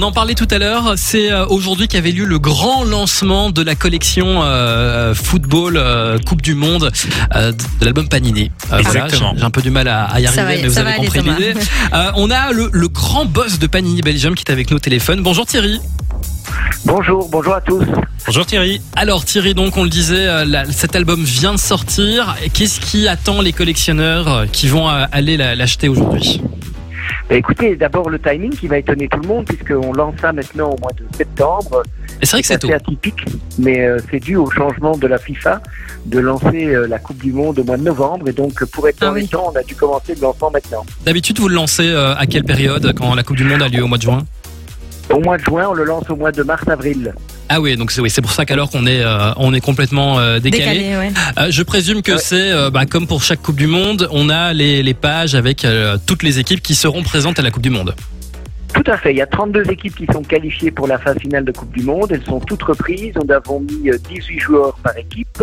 On en parlait tout à l'heure, c'est euh, aujourd'hui qu'avait lieu le grand lancement de la collection euh, football euh, Coupe du Monde euh, de l'album Panini. Euh, voilà, j'ai un peu du mal à, à y Ça arriver, va- mais vous ça avez va aller, compris l'idée. Euh, on a le, le grand boss de Panini Belgium qui est avec nous au téléphone. Bonjour Thierry. Bonjour, bonjour à tous. Bonjour Thierry. Alors Thierry, donc on le disait, euh, la- cet album vient de sortir. Qu'est-ce qui attend les collectionneurs qui vont aller la- l'acheter aujourd'hui? Bah, écoutez, d'abord le timing qui va étonner tout le monde puisqu'on lance ça maintenant au mois de septembre. Et C'est vrai que c'est atypique, mais euh, c'est dû au changement de la FIFA de lancer euh, la Coupe du Monde au mois de novembre et donc pour être dans Ah les oui. temps, on a dû commencer le lancement maintenant. D'habitude, vous le lancez euh, à quelle période quand la Coupe du Monde a lieu? Au mois de juin? Au mois de juin, on le lance au mois de mars-avril. Ah oui, donc c'est oui, c'est pour ça qu'alors qu'on est euh, on est complètement euh, décalé. Décalé, ouais. Euh, je présume que Ouais. c'est euh, bah, comme pour chaque Coupe du Monde, on a les, les pages avec euh, toutes les équipes qui seront présentes à la Coupe du Monde. Tout à fait. Il y a 32 équipes qui sont qualifiées pour la phase finale de Coupe du Monde. Elles sont toutes reprises. Nous avons mis euh, 18 joueurs par équipe.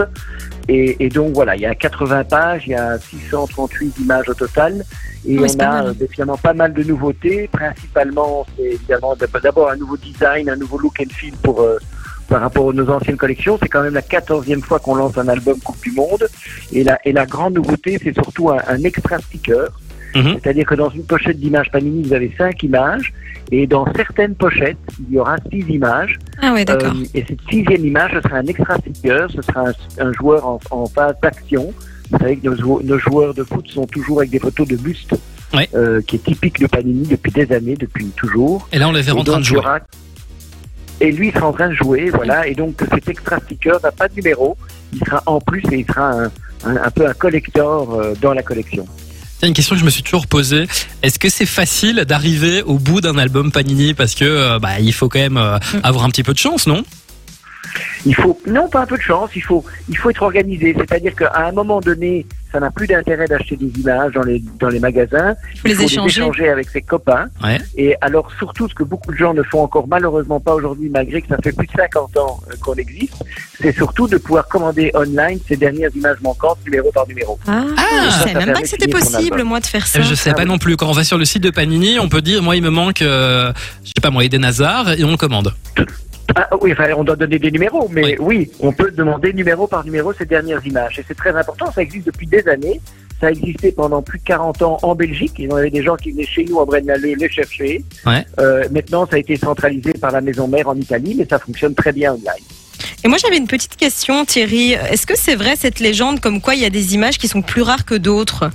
Et, et donc voilà, il y a 80 pages, il y a 638 images au total. Et Oui, on a euh, définitivement pas mal de nouveautés. Principalement, c'est évidemment d'ab- d'abord un nouveau design, un nouveau look and feel pour, euh, par rapport à nos anciennes collections. C'est quand même la quatorzième fois qu'on lance un album Coupe du Monde. Et la, et la grande nouveauté, c'est surtout un, un extra sticker. Mhm. C'est-à-dire que dans une pochette d'images Panini, vous avez cinq images. Et dans certaines pochettes, il y aura six images. Ah ouais, d'accord. Euh, et cette sixième image, ce sera un extra sticker. Ce sera un, un joueur en, en phase d'action. Vous savez que nos, jou- nos joueurs de foot sont toujours avec des photos de buste, Ouais. euh, qui est typique de Panini depuis des années, depuis toujours. Et là, on les verra en train de jouer. Et lui, il sera en train de jouer, voilà. Et donc, cet extra sticker n'a pas de numéro. Il sera en plus et il sera un, un- un peu un collector euh, dans la collection. Tiens, une question que je me suis toujours posée. Est-ce que c'est facile d'arriver au bout d'un album Panini parce que euh, bah, il faut quand même euh, avoir un petit peu de chance, non? Il faut, non, pas un peu de chance, il faut, il faut être organisé. C'est-à-dire qu'à un moment donné, ça n'a plus d'intérêt d'acheter des images dans les, dans les magasins. les il faut échanger. les échanger avec ses copains. Ouais. Et alors, surtout, ce que beaucoup de gens ne font encore malheureusement pas aujourd'hui, malgré que ça fait plus de 50 ans euh, qu'on existe, c'est surtout de pouvoir commander online ces dernières images manquantes, numéro par numéro. Ah, Ah, je ça savais même pas que c'était possible, moi, de faire ça. Eh, Je sais Ah pas oui. non plus. Quand on va sur le site de Panini, on peut dire moi il me manque, euh, je sais pas moi, Eden Hazard et on le commande. Ah oui, enfin, on doit donner des numéros, mais Oui. oui, on peut demander numéro par numéro ces dernières images. Et c'est très important, ça existe depuis des années. Ça a existé pendant plus de 40 ans en Belgique. Il y en avait des gens qui venaient chez nous en Brennaleux les chercher. Ouais. Euh, maintenant, ça a été centralisé par la maison mère en Italie, mais ça fonctionne très bien online. Et moi, j'avais une petite question, Thierry. Est-ce que c'est vrai cette légende comme quoi il y a des images qui sont plus rares que d'autres?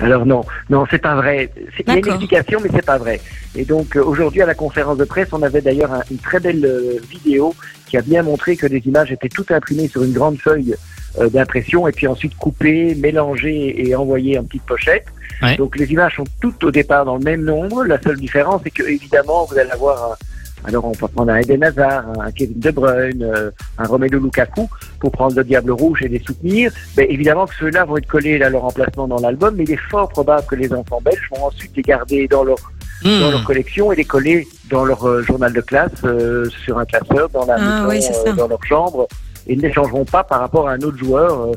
Alors non, non, c'est pas vrai. C'est- Il y a une explication, mais c'est pas vrai. Et donc euh, aujourd'hui à la conférence de presse, on avait d'ailleurs un- une très belle euh, vidéo qui a bien montré que les images étaient toutes imprimées sur une grande feuille euh, d'impression et puis ensuite coupées, mélangées et envoyées en petites pochettes. Ouais. Donc les images sont toutes au départ dans le même nombre. La seule différence, c'est que évidemment vous allez avoir un alors on peut prendre un Eden Hazard, un Kevin De Bruyne, euh, un Romelu Lukaku pour prendre le Diable Rouge et les soutenir. Ben, évidemment que ceux-là vont être collés à leur emplacement dans l'album, mais il est fort probable que les enfants belges vont ensuite les garder dans leur, dans leur Hmm. collection et les coller dans leur euh, journal de classe, euh, sur un classeur, dans la Ah, maison, oui, euh, dans leur chambre. Et ils ne les changeront pas par rapport à un autre joueur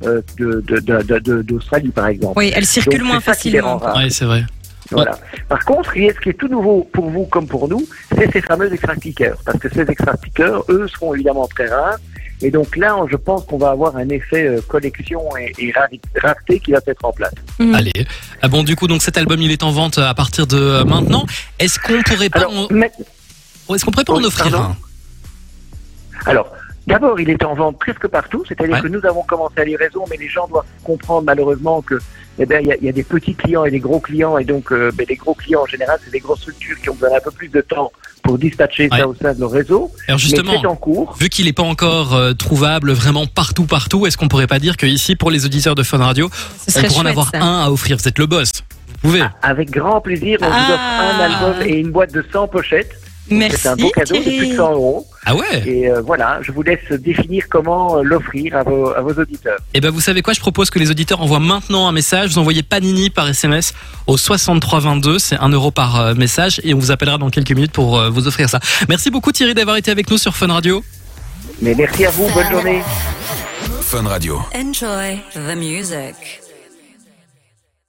de, de, de, de- de- d'Australie, par exemple. Oui, elles circulent Donc, moins facilement. Ouais, c'est vrai. Voilà. Par contre, ce qui est- ce qui est tout nouveau pour vous comme pour nous, c'est ces fameux extra stickers. Parce que ces extra stickers, eux, seront évidemment très rares. Et donc là, je pense qu'on va avoir un effet euh, collection et, rareté qui va être en place. Mm. Allez. Ah bon, du coup, donc cet album, il est en vente à partir de euh, maintenant. Est-ce qu'on pourrait pas, Alors, en... mais- est-ce qu'on pourrait pas en offrir pardon un? Alors d'abord, il est en vente presque partout. C'est-à-dire Ouais. que nous avons commencé à livraison, mais les gens doivent comprendre malheureusement que eh ben, il y, a- il y a des petits clients et des gros clients. Et donc, euh, ben, les gros clients, en général, c'est des grosses structures qui ont besoin d'un peu plus de temps pour dispatcher Ouais. ça au sein de leur réseau. Alors justement, c'est en cours. vu qu'il n'est pas encore euh, trouvable vraiment partout, partout, est-ce qu'on pourrait pas dire que ici, pour les auditeurs de Fun Radio, Ce on serait pourrait en avoir ça. un à offrir? Vous êtes le boss. Vous pouvez. Avec grand plaisir, on vous offre un Ah. album et une boîte de 100 pochettes. C'est Merci, un beau cadeau de plus de Thierry. 100 euros. Ah ouais Et euh, voilà, je vous laisse définir comment euh, l'offrir à vos, à vos auditeurs. Eh ben, vous savez quoi Je propose que les auditeurs envoient maintenant un message. Vous envoyez Panini par SMS au 6322. C'est 1 euro par euh, message et on vous appellera dans quelques minutes pour vous offrir ça. Merci beaucoup Thierry d'avoir été avec nous sur Fun Radio. Mais merci à vous, bonne journée. Fun Radio. Enjoy the music.